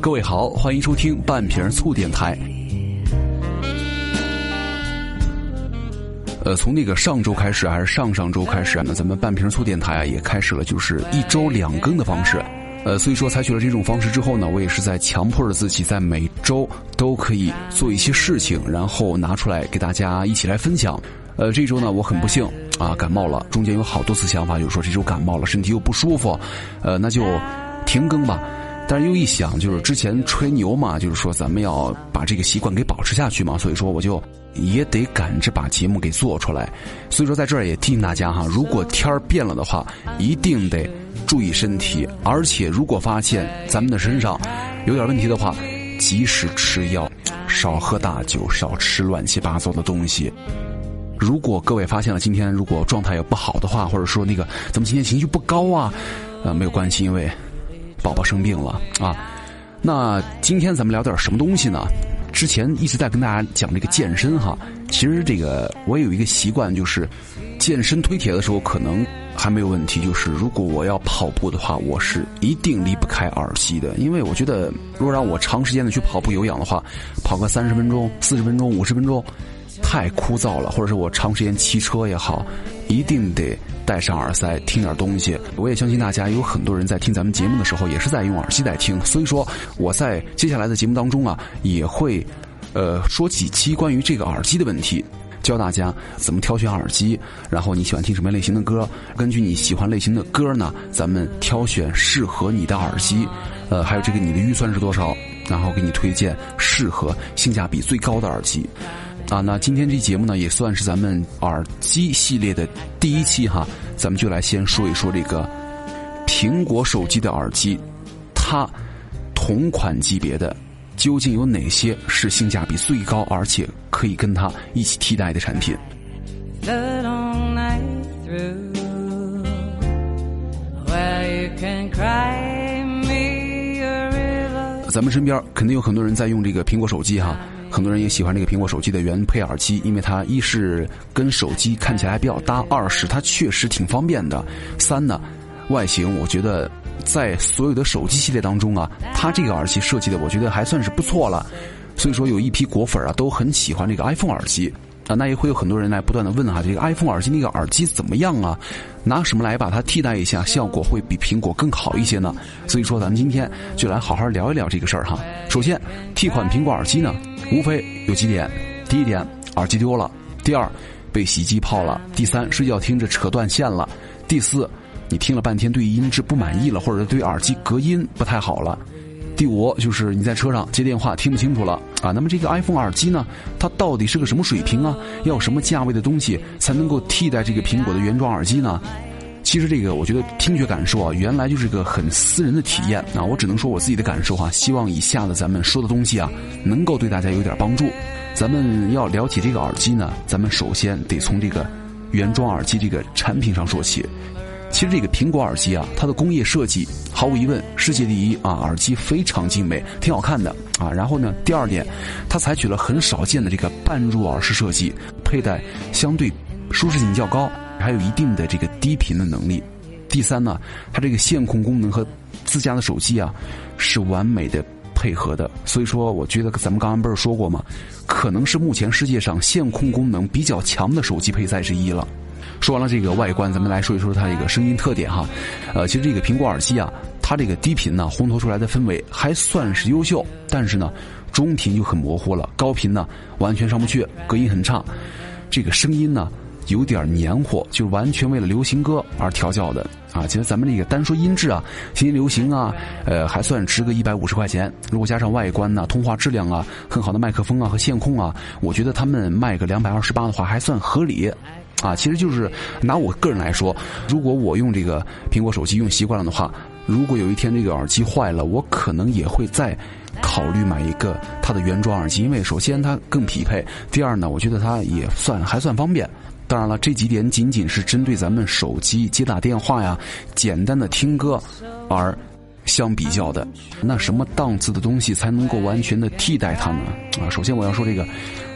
各位好，欢迎收听半瓶醋电台。呃，从那个上周开始，还是上上周开始，那咱们半瓶醋电台啊，也开始了就是一周两更的方式。呃，所以说采取了这种方式之后呢，我也是在强迫着自己，在每周都可以做一些事情，然后拿出来给大家一起来分享。呃，这周呢，我很不幸啊，感冒了，中间有好多次想法，就是说这周感冒了，身体又不舒服，呃，那就停更吧。但是又一想，就是之前吹牛嘛，就是说咱们要把这个习惯给保持下去嘛，所以说我就也得赶着把节目给做出来。所以说在这儿也提醒大家哈，如果天儿变了的话，一定得注意身体，而且如果发现咱们的身上有点问题的话，及时吃药，少喝大酒，少吃乱七八糟的东西。如果各位发现了今天如果状态也不好的话，或者说那个咱们今天情绪不高啊，呃没有关系，因为。宝宝生病了啊，那今天咱们聊点什么东西呢？之前一直在跟大家讲这个健身哈，其实这个我有一个习惯，就是健身推铁的时候可能还没有问题，就是如果我要跑步的话，我是一定离不开耳机的，因为我觉得如果让我长时间的去跑步有氧的话，跑个三十分钟、四十分钟、五十分钟。太枯燥了，或者是我长时间骑车也好，一定得戴上耳塞听点东西。我也相信大家有很多人在听咱们节目的时候，也是在用耳机在听。所以说，我在接下来的节目当中啊，也会，呃，说几期关于这个耳机的问题，教大家怎么挑选耳机，然后你喜欢听什么类型的歌，根据你喜欢类型的歌呢，咱们挑选适合你的耳机，呃，还有这个你的预算是多少，然后给你推荐适合性价比最高的耳机。啊，那今天这节目呢，也算是咱们耳机系列的第一期哈。咱们就来先说一说这个苹果手机的耳机，它同款级别的究竟有哪些是性价比最高，而且可以跟它一起替代的产品？咱们身边肯定有很多人在用这个苹果手机哈。很多人也喜欢这个苹果手机的原配耳机，因为它一是跟手机看起来比较搭，二是它确实挺方便的。三呢，外形我觉得在所有的手机系列当中啊，它这个耳机设计的我觉得还算是不错了。所以说有一批果粉啊都很喜欢这个 iPhone 耳机啊，那也会有很多人来不断的问哈，这个 iPhone 耳机那个耳机怎么样啊？拿什么来把它替代一下，效果会比苹果更好一些呢？所以说咱们今天就来好好聊一聊这个事儿哈。首先，替换苹果耳机呢？无非有几点：第一点，耳机丢了；第二，被洗衣机泡了；第三，睡觉听着扯断线了；第四，你听了半天对音质不满意了，或者对耳机隔音不太好了；第五，就是你在车上接电话听不清楚了啊。那么这个 iPhone 耳机呢，它到底是个什么水平啊？要什么价位的东西才能够替代这个苹果的原装耳机呢？其实这个，我觉得听觉感受啊，原来就是个很私人的体验啊。我只能说我自己的感受哈。希望以下的咱们说的东西啊，能够对大家有点帮助。咱们要了解这个耳机呢，咱们首先得从这个原装耳机这个产品上说起。其实这个苹果耳机啊，它的工业设计毫无疑问世界第一啊，耳机非常精美，挺好看的啊。然后呢，第二点，它采取了很少见的这个半入耳式设计，佩戴相对舒适性较高。还有一定的这个低频的能力。第三呢，它这个线控功能和自家的手机啊是完美的配合的。所以说，我觉得咱们刚刚不是说过吗？可能是目前世界上线控功能比较强的手机配菜之一了。说完了这个外观，咱们来说一说它这个声音特点哈。呃，其实这个苹果耳机啊，它这个低频呢烘托出来的氛围还算是优秀，但是呢，中频就很模糊了，高频呢完全上不去，隔音很差。这个声音呢。有点黏糊，就完全为了流行歌而调教的啊！其实咱们这个单说音质啊，新流行啊，呃，还算值个一百五十块钱。如果加上外观呢、通话质量啊、很好的麦克风啊和线控啊，我觉得他们卖个两百二十八的话还算合理啊！其实就是拿我个人来说，如果我用这个苹果手机用习惯了的话，如果有一天这个耳机坏了，我可能也会再考虑买一个它的原装耳机，因为首先它更匹配，第二呢，我觉得它也算还算方便。当然了，这几点仅仅是针对咱们手机接打电话呀、简单的听歌而相比较的。那什么档次的东西才能够完全的替代它呢？啊，首先我要说这个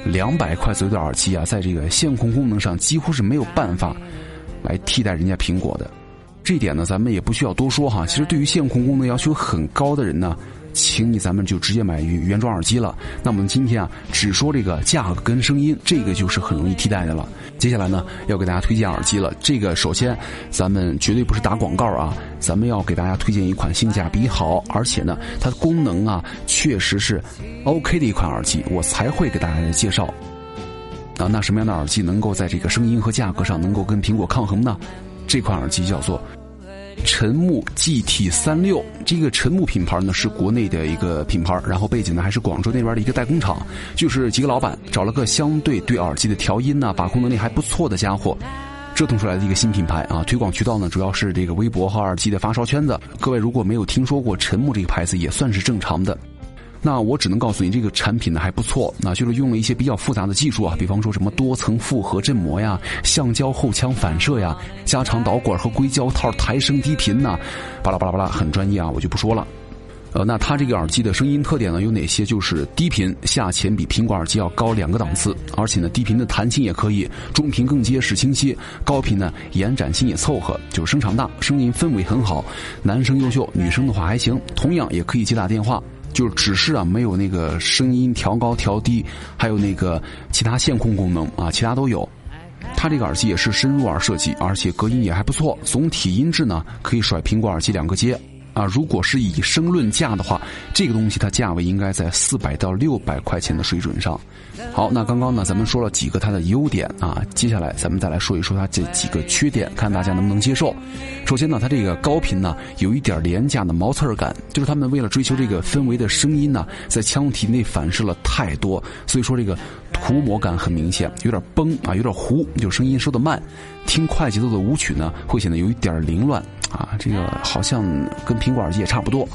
两百块左右的耳机啊，在这个线控功能上几乎是没有办法来替代人家苹果的。这点呢，咱们也不需要多说哈。其实对于线控功能要求很高的人呢。请你咱们就直接买原原装耳机了。那我们今天啊，只说这个价格跟声音，这个就是很容易替代的了。接下来呢，要给大家推荐耳机了。这个首先，咱们绝对不是打广告啊，咱们要给大家推荐一款性价比好，而且呢，它的功能啊，确实是 OK 的一款耳机，我才会给大家介绍。啊，那什么样的耳机能够在这个声音和价格上能够跟苹果抗衡呢？这款耳机叫做。陈木 GT 三六，这个陈木品牌呢是国内的一个品牌，然后背景呢还是广州那边的一个代工厂，就是几个老板找了个相对对耳机的调音呢把控能力还不错的家伙，折腾出来的一个新品牌啊。推广渠道呢主要是这个微博和耳机的发烧圈子。各位如果没有听说过陈木这个牌子，也算是正常的。那我只能告诉你，这个产品呢还不错，那就是用了一些比较复杂的技术啊，比方说什么多层复合振膜呀、橡胶后腔反射呀、加长导管和硅胶套抬升低频呐，巴拉巴拉巴拉，很专业啊，我就不说了。呃，那它这个耳机的声音特点呢有哪些？就是低频下潜比苹果耳机要高两个档次，而且呢低频的弹性也可以，中频更结实清晰，高频呢延展性也凑合，就是声场大，声音氛围很好，男生优秀，女生的话还行，同样也可以接打电话。就是只是啊，没有那个声音调高调低，还有那个其他线控功能啊，其他都有。它这个耳机也是深入耳设计，而且隔音也还不错。总体音质呢，可以甩苹果耳机两个阶。啊，如果是以声论价的话，这个东西它价位应该在四百到六百块钱的水准上。好，那刚刚呢，咱们说了几个它的优点啊，接下来咱们再来说一说它这几个缺点，看大家能不能接受。首先呢，它这个高频呢有一点廉价的毛刺儿感，就是他们为了追求这个氛围的声音呢，在腔体内反射了太多，所以说这个涂抹感很明显，有点崩啊，有点糊，就声音收的慢。听快节奏的舞曲呢，会显得有一点凌乱。啊，这个好像跟苹果耳机也差不多，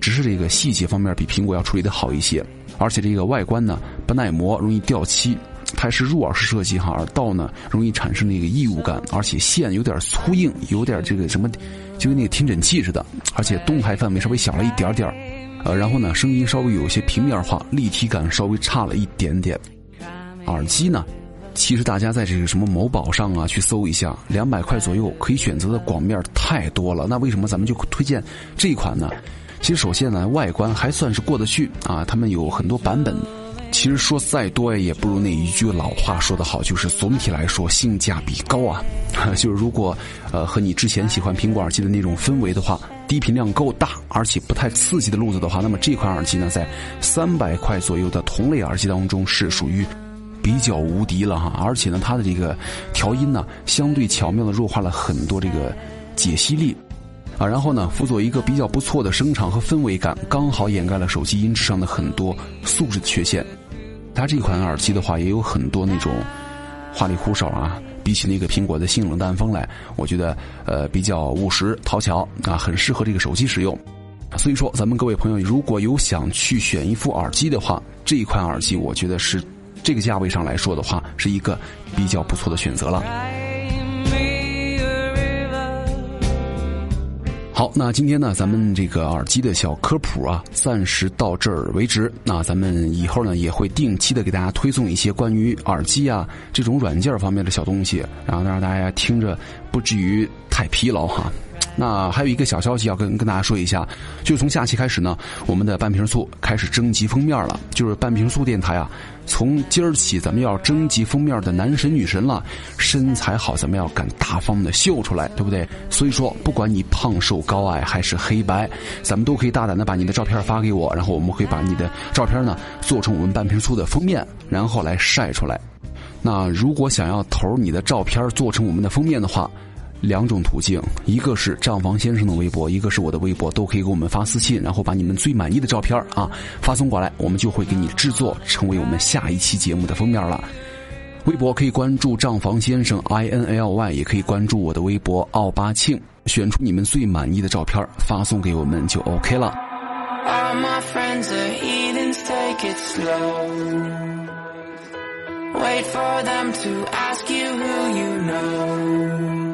只是这个细节方面比苹果要处理的好一些，而且这个外观呢不耐磨，容易掉漆，它是入耳式设计哈，耳道呢容易产生那个异物感，而且线有点粗硬，有点这个什么，就跟那个听诊器似的，而且动态范围稍微小了一点点呃，然后呢声音稍微有些平面化，立体感稍微差了一点点，耳机呢。其实大家在这个什么某宝上啊，去搜一下，两百块左右可以选择的广面太多了。那为什么咱们就推荐这一款呢？其实首先呢，外观还算是过得去啊。他们有很多版本，其实说再多也不如那一句老话说得好，就是总体来说性价比高啊。就是如果呃和你之前喜欢苹果耳机的那种氛围的话，低频量够大，而且不太刺激的路子的话，那么这款耳机呢，在三百块左右的同类耳机当中是属于。比较无敌了哈，而且呢，它的这个调音呢，相对巧妙的弱化了很多这个解析力，啊，然后呢，辅佐一个比较不错的声场和氛围感，刚好掩盖了手机音质上的很多素质的缺陷。它这款耳机的话，也有很多那种花里胡哨啊，比起那个苹果的性冷淡风来，我觉得呃比较务实讨巧啊，很适合这个手机使用。所以说，咱们各位朋友如果有想去选一副耳机的话，这一款耳机我觉得是。这个价位上来说的话，是一个比较不错的选择了。好，那今天呢，咱们这个耳机的小科普啊，暂时到这儿为止。那咱们以后呢，也会定期的给大家推送一些关于耳机啊这种软件方面的小东西，然后让大家听着不至于太疲劳哈。那还有一个小消息要跟跟大家说一下，就从下期开始呢，我们的半瓶醋开始征集封面了。就是半瓶醋电台啊，从今儿起咱们要征集封面的男神女神了，身材好咱们要敢大方的秀出来，对不对？所以说，不管你胖瘦高矮还是黑白，咱们都可以大胆的把你的照片发给我，然后我们会把你的照片呢做成我们半瓶醋的封面，然后来晒出来。那如果想要投你的照片做成我们的封面的话，两种途径，一个是账房先生的微博，一个是我的微博，都可以给我们发私信，然后把你们最满意的照片啊发送过来，我们就会给你制作成为我们下一期节目的封面了。微博可以关注账房先生 i n l y，也可以关注我的微博奥巴庆，选出你们最满意的照片发送给我们就 OK 了。Wait for them to ask you who you know.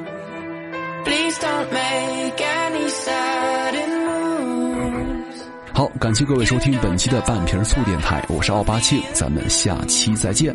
好，感谢各位收听本期的半瓶醋电台，我是奥巴庆，咱们下期再见。